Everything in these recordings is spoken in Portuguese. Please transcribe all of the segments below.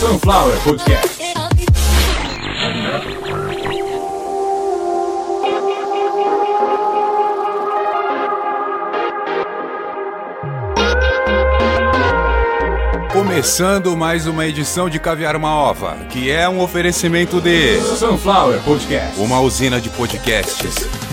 Sunflower Podcast. Começando mais uma edição de Caviar uma Ova, que é um oferecimento de Sunflower Podcast, uma usina de podcasts.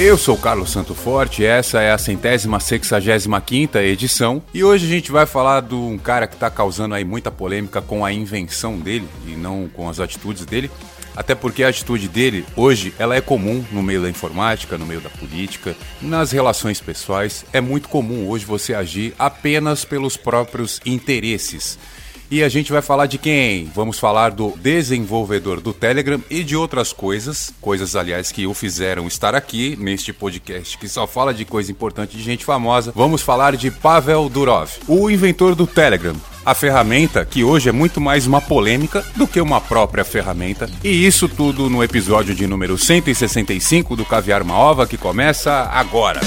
Eu sou Carlos Santo Forte, essa é a centésima sexagésima quinta edição e hoje a gente vai falar de um cara que está causando aí muita polêmica com a invenção dele e não com as atitudes dele, até porque a atitude dele, hoje, ela é comum no meio da informática, no meio da política, nas relações pessoais. É muito comum hoje você agir apenas pelos próprios interesses. E a gente vai falar de quem? Vamos falar do desenvolvedor do Telegram e de outras coisas, coisas aliás que o fizeram estar aqui neste podcast que só fala de coisa importante de gente famosa. Vamos falar de Pavel Durov, o inventor do Telegram a ferramenta que hoje é muito mais uma polêmica do que uma própria ferramenta. E isso tudo no episódio de número 165 do Caviar Uma Ova que começa agora.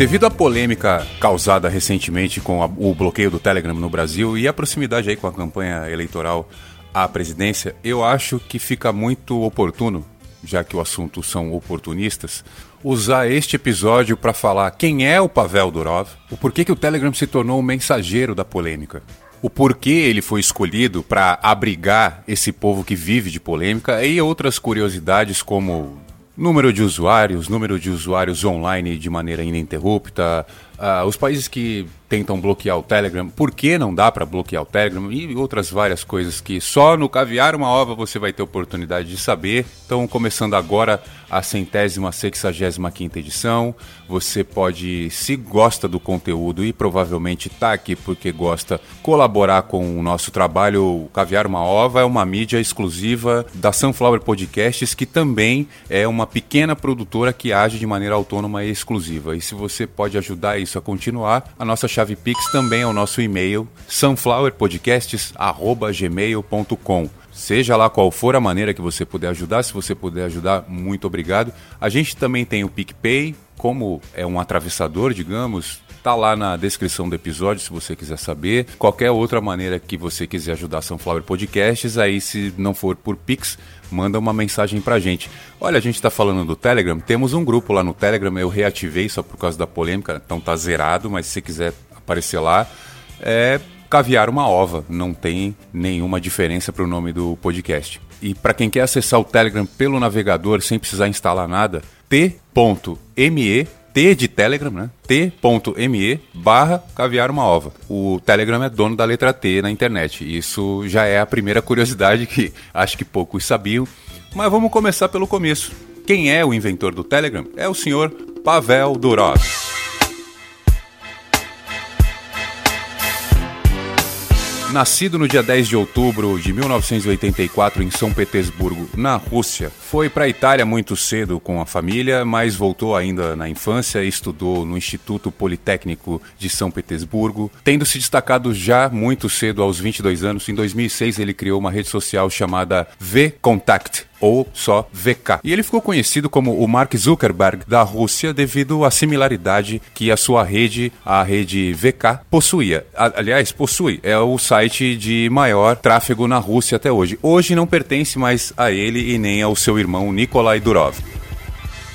Devido à polêmica causada recentemente com a, o bloqueio do Telegram no Brasil e a proximidade aí com a campanha eleitoral à presidência, eu acho que fica muito oportuno, já que o assunto são oportunistas, usar este episódio para falar quem é o Pavel Durov, o porquê que o Telegram se tornou o mensageiro da polêmica, o porquê ele foi escolhido para abrigar esse povo que vive de polêmica e outras curiosidades como número de usuários, número de usuários online de maneira ininterrupta, uh, os países que tentam bloquear o Telegram, por que não dá para bloquear o Telegram e outras várias coisas que só no Caviar uma Ova você vai ter oportunidade de saber. Então, começando agora a centésima, sexagésima quinta edição. Você pode, se gosta do conteúdo e provavelmente está aqui porque gosta, colaborar com o nosso trabalho. O Caviar uma Ova é uma mídia exclusiva da Sunflower Podcasts, que também é uma pequena produtora que age de maneira autônoma e exclusiva. E se você pode ajudar isso a continuar, a nossa chave Pix também é o nosso e-mail sunflowerpodcasts@gmail.com. Seja lá qual for a maneira que você puder ajudar, se você puder ajudar, muito obrigado. A gente também tem o PicPay, como é um atravessador, digamos, tá lá na descrição do episódio se você quiser saber. Qualquer outra maneira que você quiser ajudar Sunflower Podcasts, aí se não for por Pix, manda uma mensagem pra gente. Olha, a gente tá falando do Telegram, temos um grupo lá no Telegram, eu reativei só por causa da polêmica, então tá zerado, mas se quiser aparecer lá, é caviar uma ova, não tem nenhuma diferença para o nome do podcast. E para quem quer acessar o Telegram pelo navegador sem precisar instalar nada, t.me T de Telegram, né? T.me barra caviar uma ova. O Telegram é dono da letra T na internet. Isso já é a primeira curiosidade que acho que poucos sabiam. Mas vamos começar pelo começo. Quem é o inventor do Telegram? É o senhor Pavel Durov. Nascido no dia 10 de outubro de 1984 em São Petersburgo, na Rússia, foi para a Itália muito cedo com a família, mas voltou ainda na infância e estudou no Instituto Politécnico de São Petersburgo, tendo se destacado já muito cedo aos 22 anos. Em 2006 ele criou uma rede social chamada V-Contact, ou só VK. E ele ficou conhecido como o Mark Zuckerberg da Rússia devido à similaridade que a sua rede, a rede VK, possuía. Aliás, possui. É o site de maior tráfego na Rússia até hoje. Hoje não pertence mais a ele e nem ao seu irmão Nikolai Durov.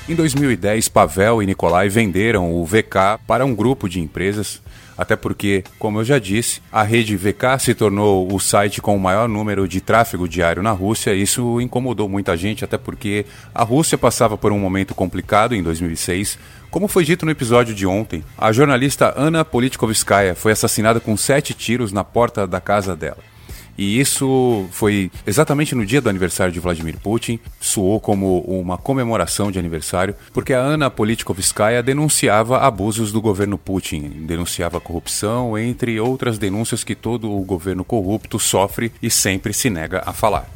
Em 2010, Pavel e Nikolai venderam o VK para um grupo de empresas até porque, como eu já disse, a rede VK se tornou o site com o maior número de tráfego diário na Rússia. E isso incomodou muita gente, até porque a Rússia passava por um momento complicado em 2006. Como foi dito no episódio de ontem, a jornalista Ana Politkovskaya foi assassinada com sete tiros na porta da casa dela. E isso foi exatamente no dia do aniversário de Vladimir Putin, soou como uma comemoração de aniversário, porque a Ana Politkovskaya denunciava abusos do governo Putin, denunciava corrupção, entre outras denúncias que todo o governo corrupto sofre e sempre se nega a falar.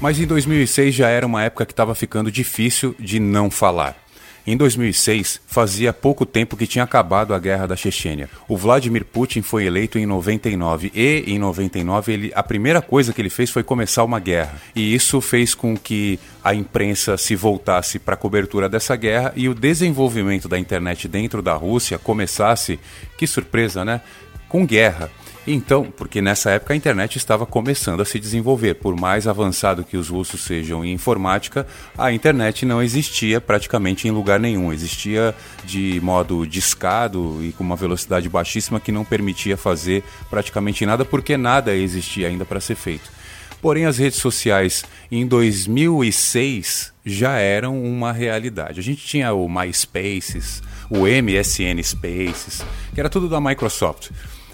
Mas em 2006 já era uma época que estava ficando difícil de não falar. Em 2006, fazia pouco tempo que tinha acabado a guerra da Chechênia. O Vladimir Putin foi eleito em 99 e, em 99, ele, a primeira coisa que ele fez foi começar uma guerra. E isso fez com que a imprensa se voltasse para a cobertura dessa guerra e o desenvolvimento da internet dentro da Rússia começasse, que surpresa, né? Com guerra. Então, porque nessa época a internet estava começando a se desenvolver. Por mais avançado que os russos sejam em informática, a internet não existia praticamente em lugar nenhum. Existia de modo discado e com uma velocidade baixíssima que não permitia fazer praticamente nada, porque nada existia ainda para ser feito. Porém, as redes sociais em 2006 já eram uma realidade. A gente tinha o MySpaces, o MSN Spaces, que era tudo da Microsoft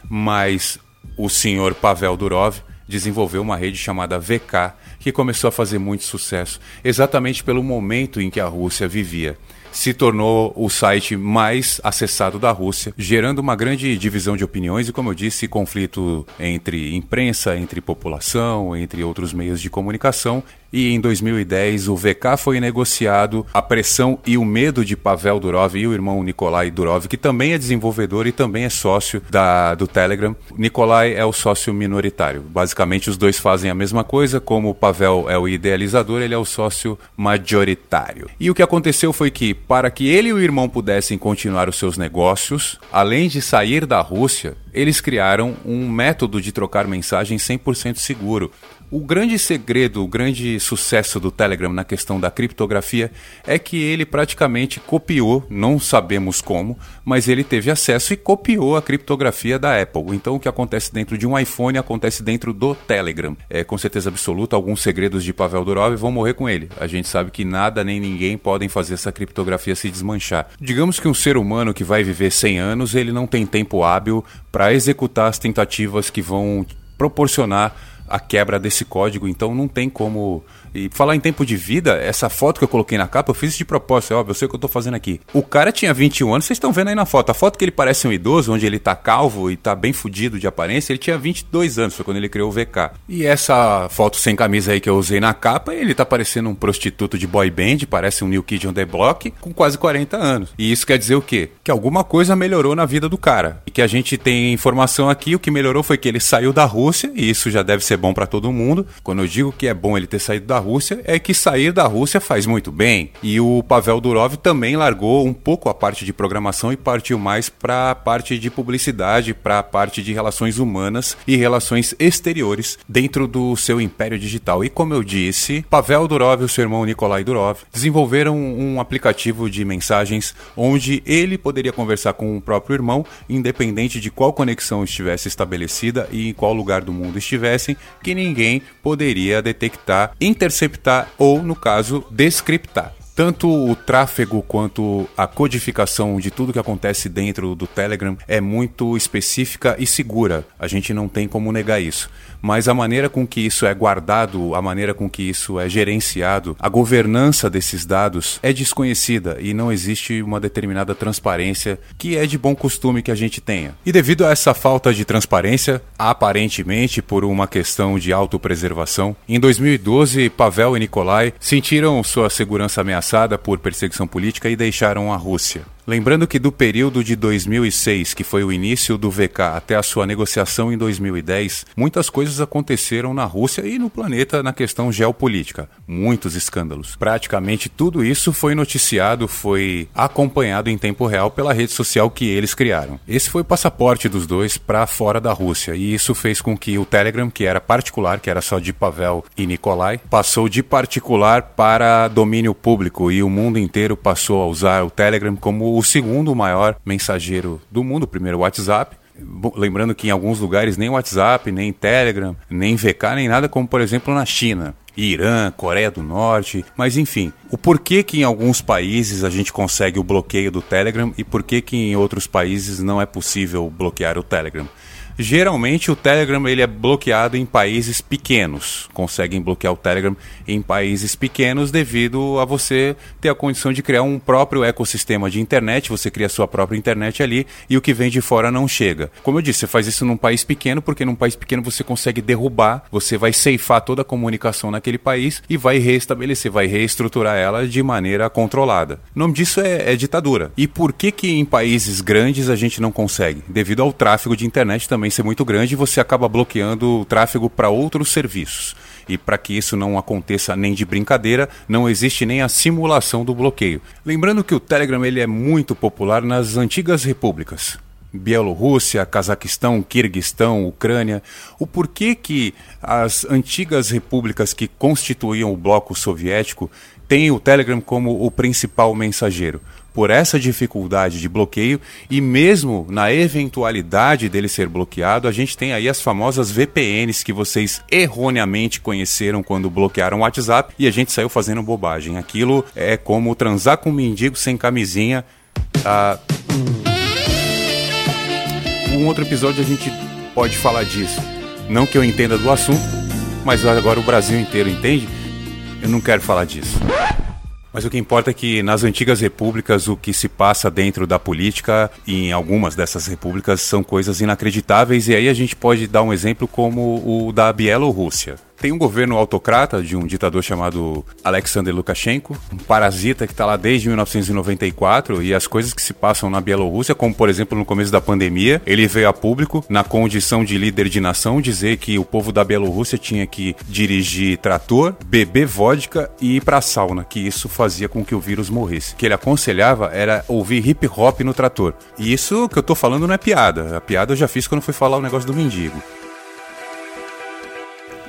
mas o senhor Pavel Durov desenvolveu uma rede chamada VK, que começou a fazer muito sucesso, exatamente pelo momento em que a Rússia vivia se tornou o site mais acessado da Rússia, gerando uma grande divisão de opiniões e, como eu disse, conflito entre imprensa, entre população, entre outros meios de comunicação. E em 2010 o VK foi negociado. A pressão e o medo de Pavel Durov e o irmão Nikolai Durov, que também é desenvolvedor e também é sócio da, do Telegram. Nikolai é o sócio minoritário. Basicamente, os dois fazem a mesma coisa. Como o Pavel é o idealizador, ele é o sócio majoritário. E o que aconteceu foi que para que ele e o irmão pudessem continuar os seus negócios, além de sair da Rússia, eles criaram um método de trocar mensagens 100% seguro. O grande segredo, o grande sucesso do Telegram na questão da criptografia é que ele praticamente copiou, não sabemos como, mas ele teve acesso e copiou a criptografia da Apple. Então o que acontece dentro de um iPhone acontece dentro do Telegram. É com certeza absoluta, alguns segredos de Pavel Durov vão morrer com ele. A gente sabe que nada nem ninguém podem fazer essa criptografia se desmanchar. Digamos que um ser humano que vai viver 100 anos, ele não tem tempo hábil para executar as tentativas que vão proporcionar a quebra desse código, então não tem como e falar em tempo de vida, essa foto que eu coloquei na capa, eu fiz de propósito, é óbvio, eu sei o que eu tô fazendo aqui. O cara tinha 21 anos, vocês estão vendo aí na foto. A foto que ele parece um idoso, onde ele tá calvo e tá bem fudido de aparência, ele tinha 22 anos, foi quando ele criou o VK. E essa foto sem camisa aí que eu usei na capa, ele tá parecendo um prostituto de boy band, parece um New Kid on the Block, com quase 40 anos. E isso quer dizer o quê? Que alguma coisa melhorou na vida do cara. E que a gente tem informação aqui, o que melhorou foi que ele saiu da Rússia, e isso já deve ser bom para todo mundo. Quando eu digo que é bom ele ter saído da Rússia é que sair da Rússia faz muito bem. E o Pavel Durov também largou um pouco a parte de programação e partiu mais para a parte de publicidade, para a parte de relações humanas e relações exteriores dentro do seu império digital. E como eu disse, Pavel Durov e o seu irmão Nikolai Durov desenvolveram um aplicativo de mensagens onde ele poderia conversar com o próprio irmão, independente de qual conexão estivesse estabelecida e em qual lugar do mundo estivessem, que ninguém poderia detectar, interceptar ou, no caso, descriptar. Tanto o tráfego quanto a codificação de tudo que acontece dentro do Telegram é muito específica e segura. A gente não tem como negar isso mas a maneira com que isso é guardado, a maneira com que isso é gerenciado, a governança desses dados é desconhecida e não existe uma determinada transparência que é de bom costume que a gente tenha. E devido a essa falta de transparência, aparentemente por uma questão de autopreservação, em 2012 Pavel e Nikolai sentiram sua segurança ameaçada por perseguição política e deixaram a Rússia. Lembrando que do período de 2006, que foi o início do VK, até a sua negociação em 2010, muitas coisas aconteceram na Rússia e no planeta na questão geopolítica. Muitos escândalos. Praticamente tudo isso foi noticiado, foi acompanhado em tempo real pela rede social que eles criaram. Esse foi o passaporte dos dois para fora da Rússia e isso fez com que o Telegram, que era particular, que era só de Pavel e Nikolai, passou de particular para domínio público e o mundo inteiro passou a usar o Telegram como o segundo maior mensageiro do mundo, o primeiro WhatsApp. Lembrando que em alguns lugares nem WhatsApp, nem Telegram, nem VK, nem nada, como por exemplo na China. Irã, Coreia do Norte, mas enfim, o porquê que em alguns países a gente consegue o bloqueio do Telegram e por que que em outros países não é possível bloquear o Telegram. Geralmente o Telegram ele é bloqueado em países pequenos. Conseguem bloquear o Telegram em países pequenos devido a você ter a condição de criar um próprio ecossistema de internet. Você cria a sua própria internet ali e o que vem de fora não chega. Como eu disse, você faz isso num país pequeno porque num país pequeno você consegue derrubar, você vai ceifar toda a comunicação naquele país e vai reestabelecer, vai reestruturar ela de maneira controlada. O nome disso é, é ditadura. E por que que em países grandes a gente não consegue? Devido ao tráfego de internet também ser muito grande, você acaba bloqueando o tráfego para outros serviços. E para que isso não aconteça nem de brincadeira, não existe nem a simulação do bloqueio. Lembrando que o Telegram ele é muito popular nas antigas repúblicas. Bielorrússia, Cazaquistão, Quirguistão, Ucrânia. O porquê que as antigas repúblicas que constituíam o bloco soviético têm o Telegram como o principal mensageiro? Por essa dificuldade de bloqueio e mesmo na eventualidade dele ser bloqueado, a gente tem aí as famosas VPNs que vocês erroneamente conheceram quando bloquearam o WhatsApp e a gente saiu fazendo bobagem. Aquilo é como transar com um mendigo sem camisinha. Ah, um outro episódio a gente pode falar disso. Não que eu entenda do assunto, mas agora o Brasil inteiro entende. Eu não quero falar disso. Mas o que importa é que nas antigas repúblicas o que se passa dentro da política, em algumas dessas repúblicas, são coisas inacreditáveis, e aí a gente pode dar um exemplo como o da Bielorrússia. Tem um governo autocrata de um ditador chamado Alexander Lukashenko, um parasita que está lá desde 1994 e as coisas que se passam na Bielorrússia, como por exemplo no começo da pandemia, ele veio a público na condição de líder de nação dizer que o povo da Bielorrússia tinha que dirigir trator, beber vodka e ir para sauna, que isso fazia com que o vírus morresse. O que ele aconselhava era ouvir hip hop no trator. E isso que eu tô falando não é piada. A piada eu já fiz quando fui falar o negócio do mendigo.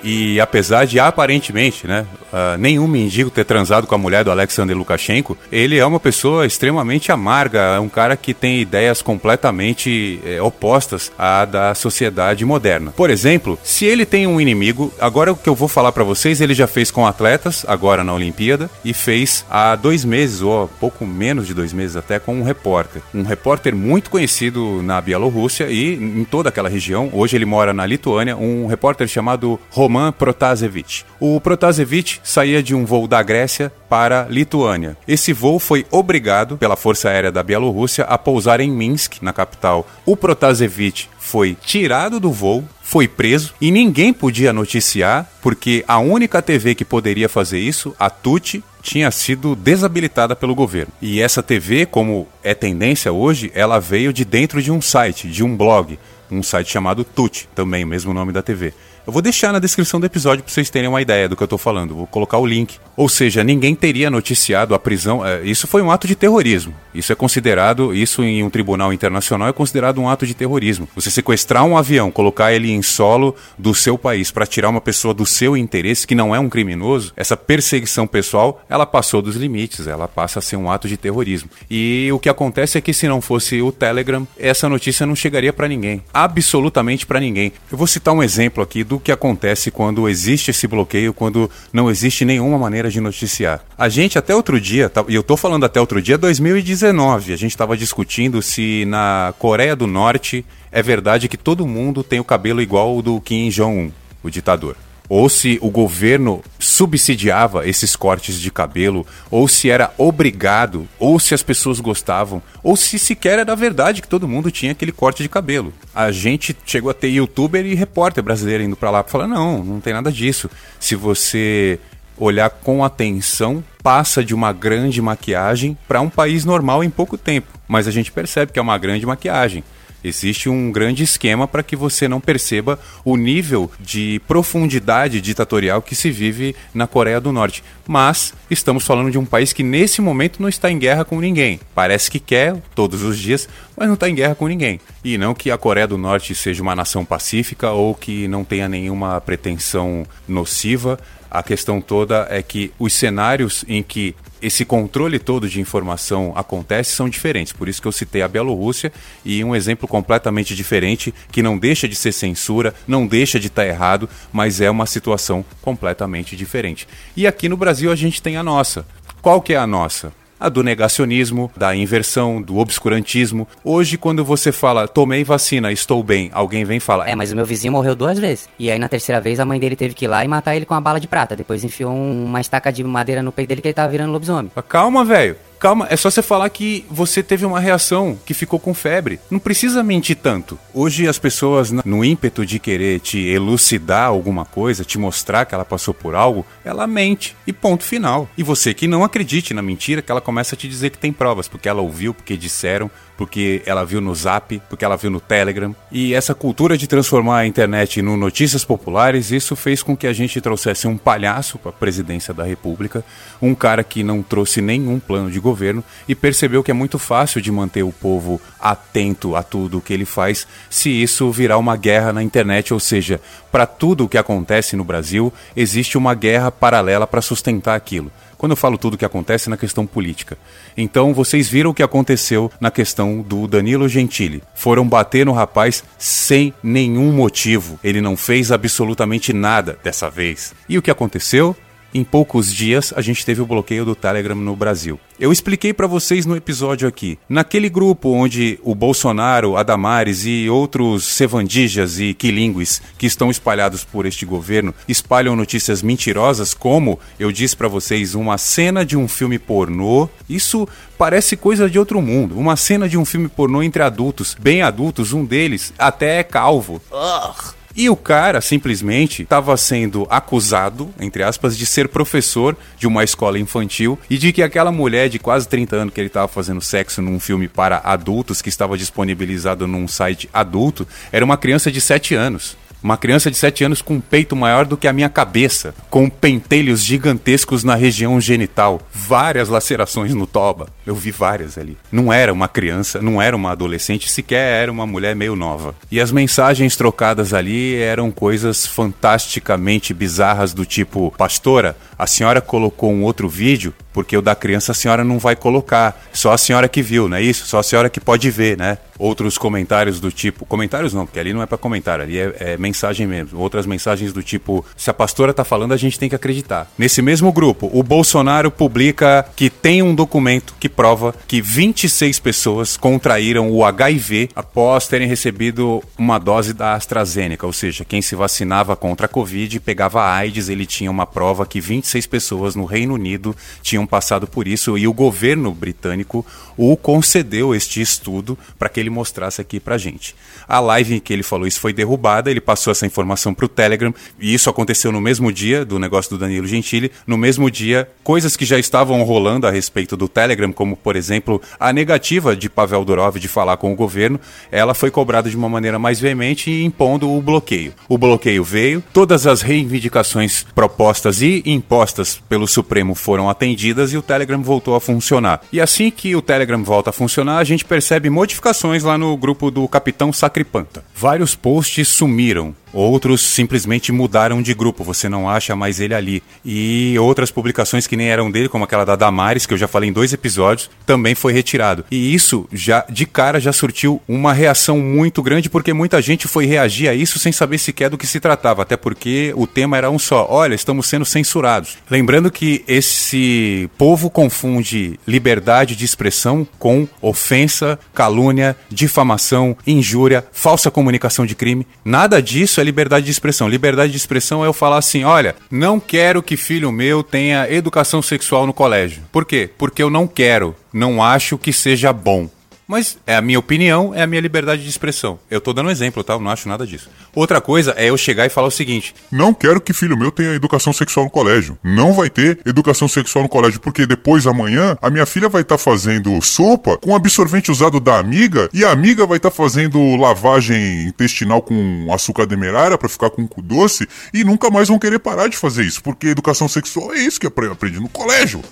E apesar de aparentemente, né, uh, nenhum mendigo ter transado com a mulher do Alexander Lukashenko, ele é uma pessoa extremamente amarga, é um cara que tem ideias completamente é, opostas à da sociedade moderna. Por exemplo, se ele tem um inimigo, agora o que eu vou falar para vocês, ele já fez com atletas, agora na Olimpíada, e fez há dois meses, ou pouco menos de dois meses até, com um repórter. Um repórter muito conhecido na Bielorrússia e em toda aquela região. Hoje ele mora na Lituânia, um repórter chamado Roman Protasevich. O Protasevich saía de um voo da Grécia para Lituânia. Esse voo foi obrigado pela Força Aérea da Bielorrússia a pousar em Minsk, na capital. O Protasevich foi tirado do voo, foi preso e ninguém podia noticiar porque a única TV que poderia fazer isso, a TUT, tinha sido desabilitada pelo governo. E essa TV, como é tendência hoje, ela veio de dentro de um site, de um blog, um site chamado TUT, também o mesmo nome da TV. Eu vou deixar na descrição do episódio para vocês terem uma ideia do que eu estou falando. Vou colocar o link. Ou seja, ninguém teria noticiado a prisão. É, isso foi um ato de terrorismo. Isso é considerado, isso em um tribunal internacional é considerado um ato de terrorismo. Você sequestrar um avião, colocar ele em solo do seu país para tirar uma pessoa do seu interesse, que não é um criminoso, essa perseguição pessoal, ela passou dos limites, ela passa a ser um ato de terrorismo. E o que acontece é que se não fosse o Telegram, essa notícia não chegaria para ninguém. Absolutamente para ninguém. Eu vou citar um exemplo aqui do que acontece quando existe esse bloqueio, quando não existe nenhuma maneira de noticiar. A gente até outro dia, e eu tô falando até outro dia, 2019, a gente estava discutindo se na Coreia do Norte é verdade que todo mundo tem o cabelo igual ao do Kim Jong-un, o ditador ou se o governo subsidiava esses cortes de cabelo, ou se era obrigado, ou se as pessoas gostavam, ou se sequer era verdade que todo mundo tinha aquele corte de cabelo. A gente chegou a ter youtuber e repórter brasileiro indo para lá para falar: não, não tem nada disso. Se você olhar com atenção, passa de uma grande maquiagem para um país normal em pouco tempo. Mas a gente percebe que é uma grande maquiagem. Existe um grande esquema para que você não perceba o nível de profundidade ditatorial que se vive na Coreia do Norte. Mas estamos falando de um país que nesse momento não está em guerra com ninguém. Parece que quer todos os dias, mas não está em guerra com ninguém. E não que a Coreia do Norte seja uma nação pacífica ou que não tenha nenhuma pretensão nociva. A questão toda é que os cenários em que esse controle todo de informação acontece são diferentes. Por isso que eu citei a Bielorrússia e um exemplo completamente diferente que não deixa de ser censura, não deixa de estar tá errado, mas é uma situação completamente diferente. E aqui no Brasil a gente tem a nossa. Qual que é a nossa? A do negacionismo, da inversão, do obscurantismo. Hoje, quando você fala, tomei vacina, estou bem, alguém vem falar. É, mas o meu vizinho morreu duas vezes. E aí na terceira vez a mãe dele teve que ir lá e matar ele com uma bala de prata. Depois enfiou um, uma estaca de madeira no peito dele que ele tava virando lobisomem. Calma, velho. Calma, é só você falar que você teve uma reação, que ficou com febre. Não precisa mentir tanto. Hoje as pessoas, no ímpeto de querer te elucidar alguma coisa, te mostrar que ela passou por algo, ela mente. E ponto final. E você que não acredite na mentira, que ela começa a te dizer que tem provas, porque ela ouviu, porque disseram, porque ela viu no Zap, porque ela viu no Telegram. E essa cultura de transformar a internet no notícias populares, isso fez com que a gente trouxesse um palhaço para a presidência da República, um cara que não trouxe nenhum plano de governo e percebeu que é muito fácil de manter o povo atento a tudo o que ele faz se isso virar uma guerra na internet, ou seja, para tudo o que acontece no Brasil, existe uma guerra paralela para sustentar aquilo. Quando eu falo tudo o que acontece na questão política. Então vocês viram o que aconteceu na questão do Danilo Gentili. Foram bater no rapaz sem nenhum motivo. Ele não fez absolutamente nada dessa vez. E o que aconteceu? Em poucos dias, a gente teve o bloqueio do Telegram no Brasil. Eu expliquei para vocês no episódio aqui. Naquele grupo onde o Bolsonaro, a Damares e outros sevandijas e quilingues que estão espalhados por este governo espalham notícias mentirosas, como eu disse para vocês, uma cena de um filme pornô. Isso parece coisa de outro mundo. Uma cena de um filme pornô entre adultos, bem adultos, um deles até é calvo. Ugh. E o cara simplesmente estava sendo acusado, entre aspas, de ser professor de uma escola infantil e de que aquela mulher de quase 30 anos que ele estava fazendo sexo num filme para adultos que estava disponibilizado num site adulto era uma criança de 7 anos. Uma criança de 7 anos com um peito maior do que a minha cabeça, com pentelhos gigantescos na região genital, várias lacerações no toba. Eu vi várias ali. Não era uma criança, não era uma adolescente, sequer era uma mulher meio nova. E as mensagens trocadas ali eram coisas fantasticamente bizarras do tipo: Pastora, a senhora colocou um outro vídeo porque o da criança a senhora não vai colocar. Só a senhora que viu, não é isso? Só a senhora que pode ver, né? Outros comentários do tipo. Comentários não, porque ali não é para comentário, ali é, é, mensagem mesmo. Outras mensagens do tipo: se a pastora tá falando, a gente tem que acreditar. Nesse mesmo grupo, o Bolsonaro publica que tem um documento que prova que 26 pessoas contraíram o HIV após terem recebido uma dose da AstraZeneca, ou seja, quem se vacinava contra a Covid pegava AIDS, ele tinha uma prova que 26 pessoas no Reino Unido tinham passado por isso e o governo britânico o concedeu este estudo para que ele mostrasse aqui para gente. A live em que ele falou isso foi derrubada, ele passou essa informação para o Telegram e isso aconteceu no mesmo dia do negócio do Danilo Gentili. No mesmo dia, coisas que já estavam rolando a respeito do Telegram, como por exemplo a negativa de Pavel Durov de falar com o governo, ela foi cobrada de uma maneira mais veemente e impondo o bloqueio. O bloqueio veio, todas as reivindicações propostas e impostas pelo Supremo foram atendidas e o Telegram voltou a funcionar. E assim que o Telegram volta a funcionar, a gente percebe modificações lá no grupo do Capitão Sacripanta. Vários posts sumiram. Outros simplesmente mudaram de grupo, você não acha mais ele ali. E outras publicações que nem eram dele, como aquela da Damares, que eu já falei em dois episódios, também foi retirado. E isso já de cara já surtiu uma reação muito grande, porque muita gente foi reagir a isso sem saber sequer do que se tratava, até porque o tema era um só: olha, estamos sendo censurados. Lembrando que esse povo confunde liberdade de expressão com ofensa, calúnia, difamação, injúria, falsa comunicação de crime. Nada disso é liberdade de expressão. Liberdade de expressão é eu falar assim: olha, não quero que filho meu tenha educação sexual no colégio. Por quê? Porque eu não quero, não acho que seja bom. Mas é a minha opinião, é a minha liberdade de expressão. Eu tô dando um exemplo, tá? Eu não acho nada disso. Outra coisa é eu chegar e falar o seguinte: Não quero que filho meu tenha educação sexual no colégio. Não vai ter educação sexual no colégio, porque depois amanhã a minha filha vai estar tá fazendo sopa com absorvente usado da amiga e a amiga vai estar tá fazendo lavagem intestinal com açúcar demerara para ficar com cu doce e nunca mais vão querer parar de fazer isso, porque educação sexual é isso que aprende no colégio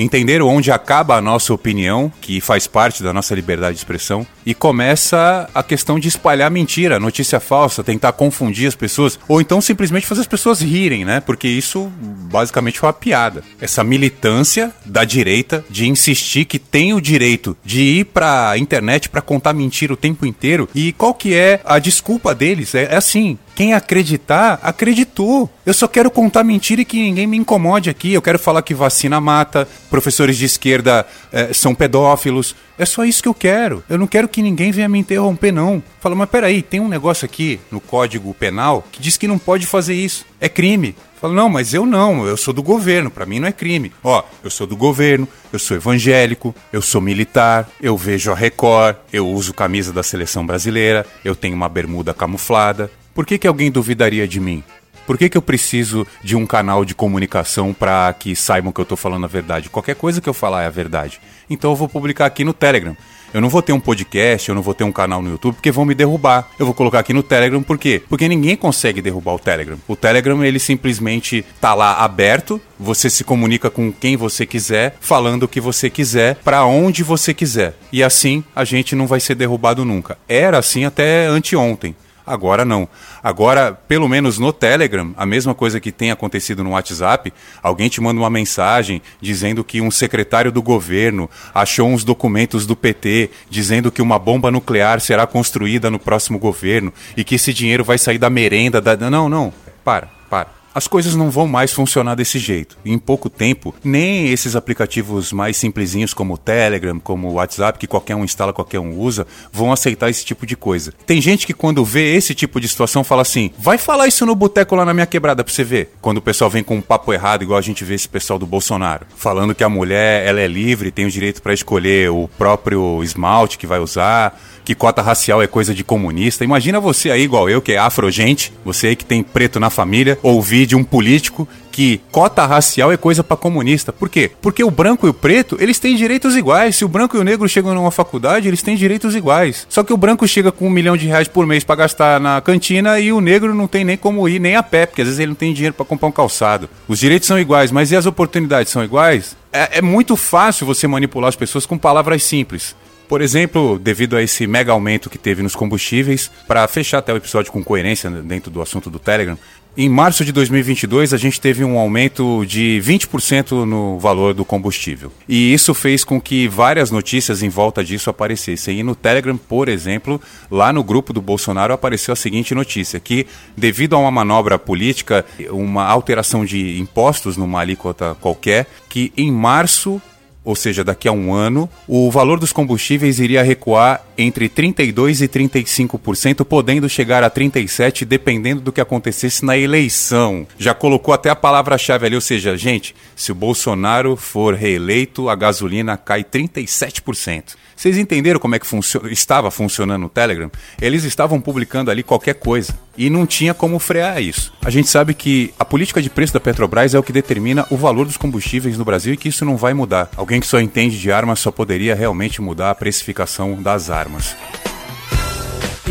entender onde acaba a nossa opinião, que faz parte da nossa liberdade de expressão, e começa a questão de espalhar mentira, notícia falsa, tentar confundir as pessoas, ou então simplesmente fazer as pessoas rirem, né? Porque isso basicamente foi uma piada. Essa militância da direita de insistir que tem o direito de ir pra internet para contar mentira o tempo inteiro. E qual que é a desculpa deles? É, é assim, Quem acreditar, acreditou. Eu só quero contar mentira e que ninguém me incomode aqui. Eu quero falar que vacina mata, professores de esquerda eh, são pedófilos. É só isso que eu quero. Eu não quero que ninguém venha me interromper, não. Fala, mas peraí, tem um negócio aqui no Código Penal que diz que não pode fazer isso. É crime. Fala, não, mas eu não, eu sou do governo, para mim não é crime. Ó, eu sou do governo, eu sou evangélico, eu sou militar, eu vejo a Record, eu uso camisa da seleção brasileira, eu tenho uma bermuda camuflada. Por que, que alguém duvidaria de mim? Por que, que eu preciso de um canal de comunicação para que saibam que eu tô falando a verdade? Qualquer coisa que eu falar é a verdade. Então eu vou publicar aqui no Telegram. Eu não vou ter um podcast, eu não vou ter um canal no YouTube porque vão me derrubar. Eu vou colocar aqui no Telegram por quê? Porque ninguém consegue derrubar o Telegram. O Telegram ele simplesmente tá lá aberto, você se comunica com quem você quiser, falando o que você quiser, para onde você quiser. E assim a gente não vai ser derrubado nunca. Era assim até anteontem. Agora não. Agora, pelo menos no Telegram, a mesma coisa que tem acontecido no WhatsApp, alguém te manda uma mensagem dizendo que um secretário do governo achou uns documentos do PT dizendo que uma bomba nuclear será construída no próximo governo e que esse dinheiro vai sair da merenda da. Não, não. Para, para as coisas não vão mais funcionar desse jeito. Em pouco tempo, nem esses aplicativos mais simplesinhos como o Telegram, como o WhatsApp, que qualquer um instala, qualquer um usa, vão aceitar esse tipo de coisa. Tem gente que quando vê esse tipo de situação fala assim: vai falar isso no boteco lá na minha quebrada pra você ver. Quando o pessoal vem com um papo errado, igual a gente vê esse pessoal do Bolsonaro, falando que a mulher ela é livre, tem o direito para escolher o próprio esmalte que vai usar que cota racial é coisa de comunista. Imagina você aí, igual eu, que é afrogente, você aí que tem preto na família, ouvir de um político que cota racial é coisa para comunista. Por quê? Porque o branco e o preto, eles têm direitos iguais. Se o branco e o negro chegam numa faculdade, eles têm direitos iguais. Só que o branco chega com um milhão de reais por mês para gastar na cantina e o negro não tem nem como ir nem a pé, porque às vezes ele não tem dinheiro para comprar um calçado. Os direitos são iguais, mas e as oportunidades são iguais? É, é muito fácil você manipular as pessoas com palavras simples. Por exemplo, devido a esse mega aumento que teve nos combustíveis, para fechar até o episódio com coerência dentro do assunto do Telegram, em março de 2022 a gente teve um aumento de 20% no valor do combustível. E isso fez com que várias notícias em volta disso aparecessem. E no Telegram, por exemplo, lá no grupo do Bolsonaro apareceu a seguinte notícia: que devido a uma manobra política, uma alteração de impostos numa alíquota qualquer, que em março ou seja, daqui a um ano, o valor dos combustíveis iria recuar entre 32% e 35%, podendo chegar a 37%, dependendo do que acontecesse na eleição. Já colocou até a palavra-chave ali, ou seja, gente, se o Bolsonaro for reeleito, a gasolina cai 37%. Vocês entenderam como é que funcio estava funcionando o Telegram? Eles estavam publicando ali qualquer coisa e não tinha como frear isso. A gente sabe que a política de preço da Petrobras é o que determina o valor dos combustíveis no Brasil e que isso não vai mudar. Alguém que só entende de armas só poderia realmente mudar a precificação das armas.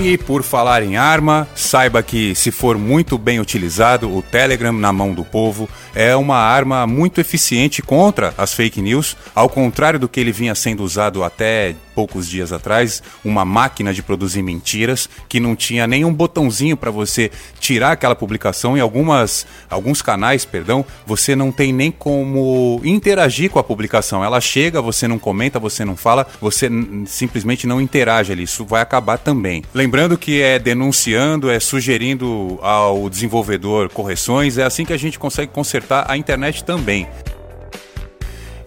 E por falar em arma, saiba que se for muito bem utilizado, o Telegram na mão do povo é uma arma muito eficiente contra as fake news, ao contrário do que ele vinha sendo usado até poucos dias atrás, uma máquina de produzir mentiras que não tinha nenhum botãozinho para você tirar aquela publicação em algumas alguns canais, perdão, você não tem nem como interagir com a publicação. Ela chega, você não comenta, você não fala, você simplesmente não interage ali. Isso vai acabar também. Lembrando que é denunciando, é sugerindo ao desenvolvedor correções, é assim que a gente consegue consertar a internet também.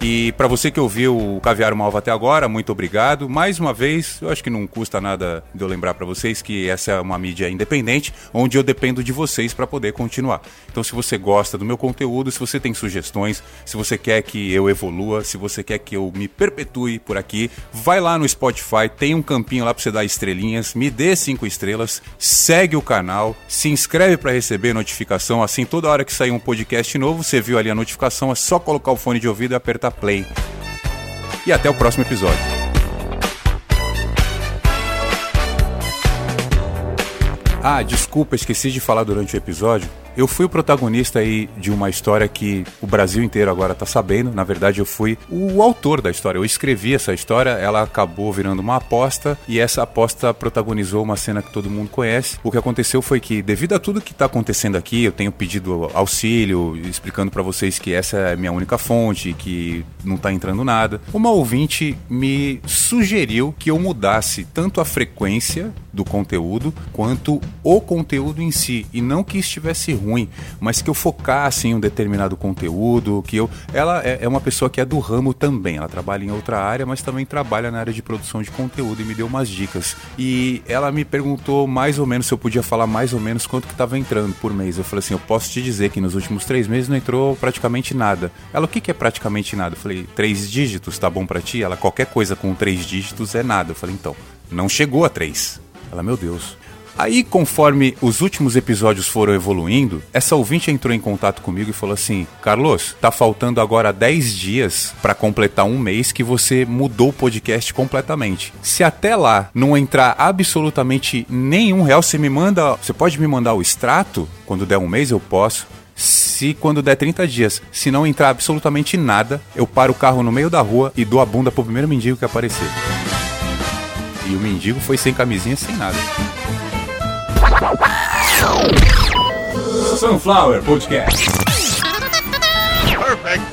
E para você que ouviu o Caviar Malva até agora, muito obrigado. Mais uma vez, eu acho que não custa nada de eu lembrar para vocês que essa é uma mídia independente, onde eu dependo de vocês para poder continuar. Então, se você gosta do meu conteúdo, se você tem sugestões, se você quer que eu evolua, se você quer que eu me perpetue por aqui, vai lá no Spotify, tem um campinho lá para você dar estrelinhas, me dê cinco estrelas, segue o canal, se inscreve para receber notificação. Assim, toda hora que sair um podcast novo, você viu ali a notificação, é só colocar o fone de ouvido e apertar play. E até o próximo episódio. Ah, desculpa, esqueci de falar durante o episódio Eu fui o protagonista aí de uma história que o Brasil inteiro agora tá sabendo. Na verdade, eu fui o autor da história. Eu escrevi essa história, ela acabou virando uma aposta e essa aposta protagonizou uma cena que todo mundo conhece. O que aconteceu foi que, devido a tudo que tá acontecendo aqui, eu tenho pedido auxílio, explicando para vocês que essa é a minha única fonte, que não tá entrando nada. Uma ouvinte me sugeriu que eu mudasse tanto a frequência do conteúdo quanto o conteúdo em si e não que estivesse ruim, mas que eu focasse em um determinado conteúdo, que eu ela é, é uma pessoa que é do ramo também, ela trabalha em outra área, mas também trabalha na área de produção de conteúdo e me deu umas dicas. E ela me perguntou mais ou menos se eu podia falar mais ou menos quanto que estava entrando por mês. Eu falei assim, eu posso te dizer que nos últimos três meses não entrou praticamente nada. Ela, o que, que é praticamente nada? Eu falei, três dígitos, tá bom para ti? Ela, qualquer coisa com três dígitos é nada. Eu falei, então, não chegou a três. Ela, meu Deus. Aí, conforme os últimos episódios foram evoluindo, essa ouvinte entrou em contato comigo e falou assim: Carlos, tá faltando agora 10 dias para completar um mês que você mudou o podcast completamente. Se até lá não entrar absolutamente nenhum real, você me manda. Você pode me mandar o extrato? Quando der um mês, eu posso. Se quando der 30 dias, se não entrar absolutamente nada, eu paro o carro no meio da rua e dou a bunda pro primeiro mendigo que aparecer. E o mendigo foi sem camisinha, sem nada. Sunflower Podcast. Perfect.